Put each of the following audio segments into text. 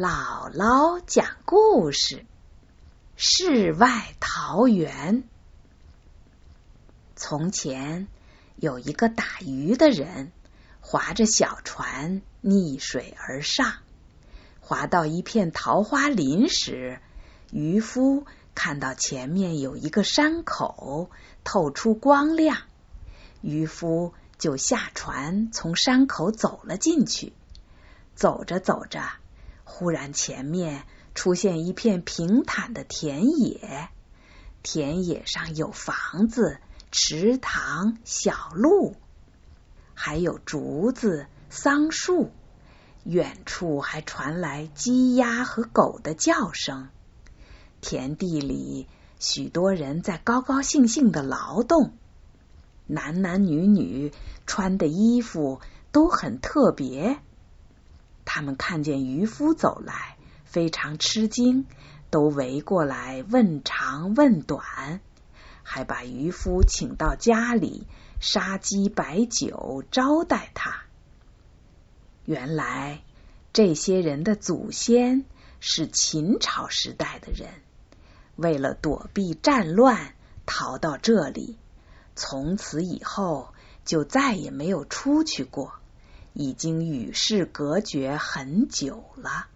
姥姥讲故事：世外桃源。从前有一个打鱼的人，划着小船逆水而上，划到一片桃花林时，渔夫看到前面有一个山口，透出光亮，渔夫就下船从山口走了进去。走着走着。忽然，前面出现一片平坦的田野，田野上有房子、池塘、小路，还有竹子、桑树。远处还传来鸡鸭和狗的叫声。田地里许多人在高高兴兴的劳动，男男女女穿的衣服都很特别。他们看见渔夫走来，非常吃惊，都围过来问长问短，还把渔夫请到家里，杀鸡摆酒招待他。原来这些人的祖先是秦朝时代的人，为了躲避战乱，逃到这里，从此以后就再也没有出去过。已经与世隔绝很久了。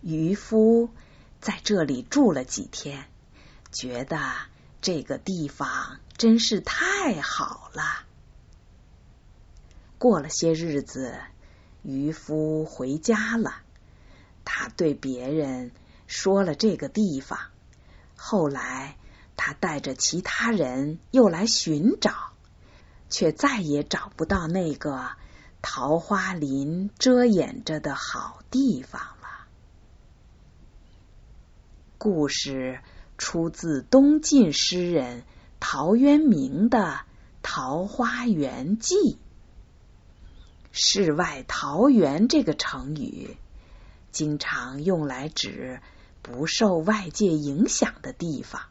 渔夫在这里住了几天，觉得这个地方真是太好了。过了些日子，渔夫回家了。他对别人说了这个地方。后来，他带着其他人又来寻找。却再也找不到那个桃花林遮掩着的好地方了。故事出自东晋诗人陶渊明的《桃花源记》。世外桃源这个成语，经常用来指不受外界影响的地方，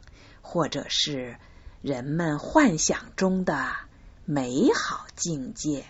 或者是人们幻想中的。美好境界。